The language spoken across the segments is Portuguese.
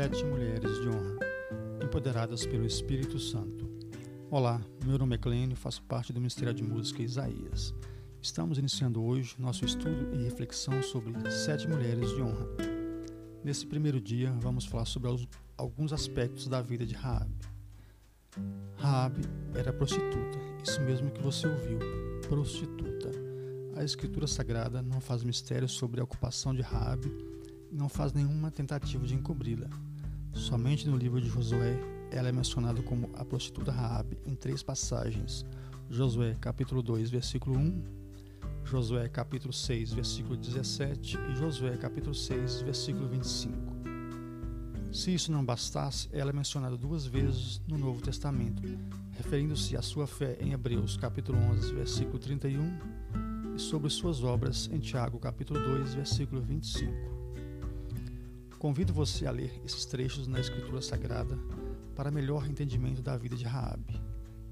Sete mulheres de honra, empoderadas pelo Espírito Santo. Olá, meu nome é Clênio, faço parte do Ministério de Música Isaías. Estamos iniciando hoje nosso estudo e reflexão sobre sete mulheres de honra. Nesse primeiro dia, vamos falar sobre alguns aspectos da vida de Raabe. Raabe era prostituta, isso mesmo que você ouviu, prostituta. A Escritura Sagrada não faz mistério sobre a ocupação de Raabe não faz nenhuma tentativa de encobri-la. Somente no livro de Josué ela é mencionada como a prostituta Raabe em três passagens. Josué capítulo 2, versículo 1, Josué capítulo 6, versículo 17 e Josué capítulo 6, versículo 25. Se isso não bastasse, ela é mencionada duas vezes no Novo Testamento, referindo-se à sua fé em Hebreus capítulo 11, versículo 31 e sobre suas obras em Tiago capítulo 2, versículo 25. Convido você a ler esses trechos na Escritura Sagrada para melhor entendimento da vida de Raabe.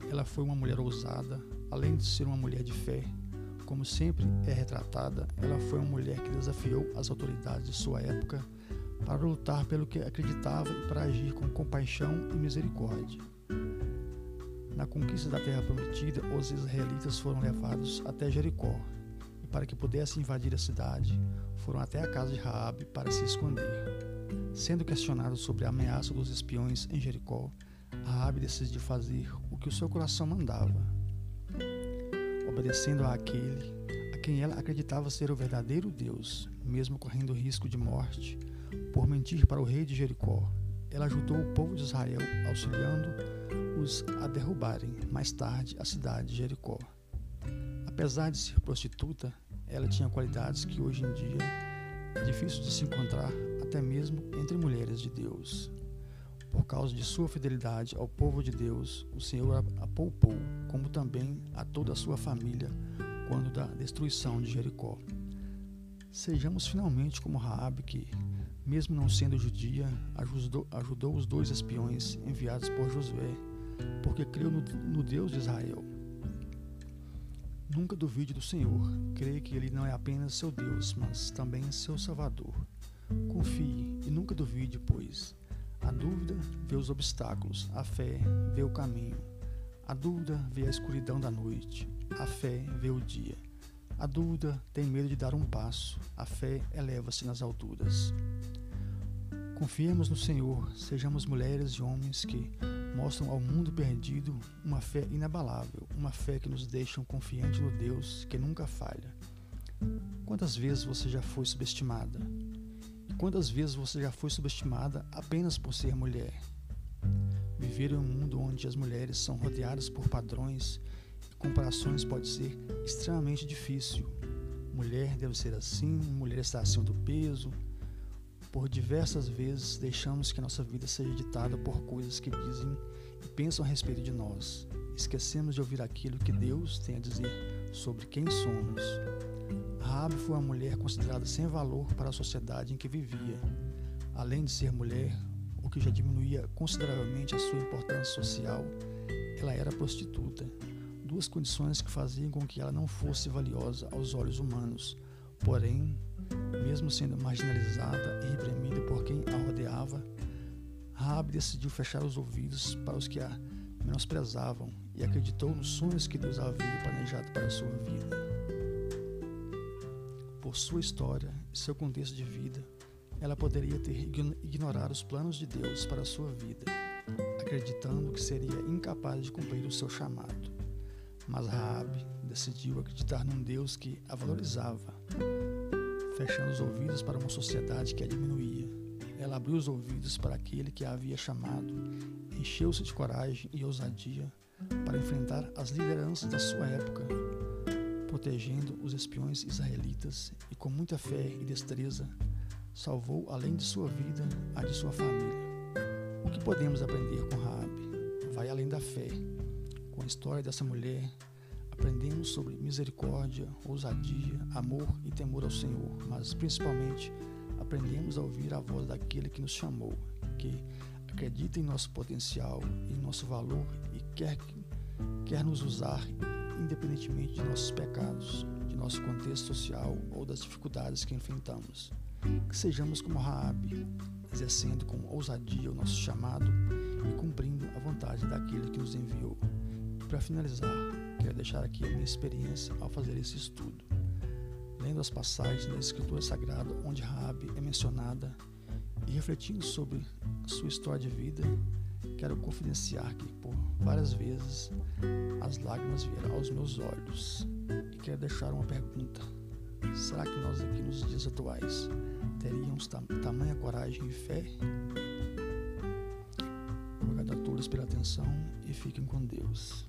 Ela foi uma mulher ousada, além de ser uma mulher de fé. Como sempre é retratada, ela foi uma mulher que desafiou as autoridades de sua época para lutar pelo que acreditava e para agir com compaixão e misericórdia. Na conquista da terra prometida, os israelitas foram levados até Jericó, e para que pudessem invadir a cidade, foram até a casa de Raabe para se esconder. Sendo questionado sobre a ameaça dos espiões em Jericó, Raabe decidiu fazer o que o seu coração mandava, obedecendo àquele a quem ela acreditava ser o verdadeiro Deus, mesmo correndo risco de morte, por mentir para o rei de Jericó. Ela ajudou o povo de Israel, auxiliando-os a derrubarem mais tarde a cidade de Jericó. Apesar de ser prostituta, ela tinha qualidades que hoje em dia é difícil de se encontrar até mesmo entre mulheres de Deus. Por causa de sua fidelidade ao povo de Deus, o Senhor a poupou, como também a toda a sua família, quando da destruição de Jericó. Sejamos finalmente como Raabe que, mesmo não sendo judia, ajudou, ajudou os dois espiões enviados por Josué, porque creu no, no Deus de Israel Nunca duvide do Senhor. Creia que Ele não é apenas seu Deus, mas também seu Salvador. Confie e nunca duvide, pois a dúvida vê os obstáculos, a fé vê o caminho. A dúvida vê a escuridão da noite, a fé vê o dia. A dúvida tem medo de dar um passo, a fé eleva-se nas alturas. Confiemos no Senhor, sejamos mulheres e homens que mostram ao mundo perdido uma fé inabalável, uma fé que nos deixa confiante no Deus que nunca falha. Quantas vezes você já foi subestimada? E quantas vezes você já foi subestimada apenas por ser mulher? Viver em um mundo onde as mulheres são rodeadas por padrões e comparações pode ser extremamente difícil. Mulher deve ser assim, mulher está acima do peso, por diversas vezes deixamos que nossa vida seja ditada por coisas que dizem e pensam a respeito de nós. Esquecemos de ouvir aquilo que Deus tem a dizer sobre quem somos. Rabi foi uma mulher considerada sem valor para a sociedade em que vivia. Além de ser mulher, o que já diminuía consideravelmente a sua importância social, ela era prostituta. Duas condições que faziam com que ela não fosse valiosa aos olhos humanos, porém mesmo sendo marginalizada e reprimida por quem a rodeava, Rabi decidiu fechar os ouvidos para os que a menosprezavam e acreditou nos sonhos que Deus havia planejado para a sua vida. Por sua história e seu contexto de vida, ela poderia ter ignorado os planos de Deus para a sua vida, acreditando que seria incapaz de cumprir o seu chamado. Mas Raabe decidiu acreditar num Deus que a valorizava fechando os ouvidos para uma sociedade que a diminuía. Ela abriu os ouvidos para aquele que a havia chamado, encheu-se de coragem e ousadia para enfrentar as lideranças da sua época, protegendo os espiões israelitas e com muita fé e destreza salvou além de sua vida a de sua família. O que podemos aprender com Raabe? Vai além da fé. Com a história dessa mulher, Aprendemos sobre misericórdia, ousadia, amor e temor ao Senhor, mas principalmente aprendemos a ouvir a voz daquele que nos chamou, que acredita em nosso potencial, em nosso valor e quer, quer nos usar independentemente de nossos pecados, de nosso contexto social ou das dificuldades que enfrentamos. Que sejamos como Raabe, exercendo com ousadia o nosso chamado e cumprindo a vontade daquele que nos enviou. E para finalizar, quero deixar aqui a minha experiência ao fazer esse estudo. Lendo as passagens da Escritura Sagrada onde Rabi é mencionada e refletindo sobre sua história de vida, quero confidenciar que por várias vezes as lágrimas vieram aos meus olhos e quero deixar uma pergunta. Será que nós aqui nos dias atuais teríamos tam tamanha coragem e fé? Obrigado a todos pela atenção e fiquem com Deus.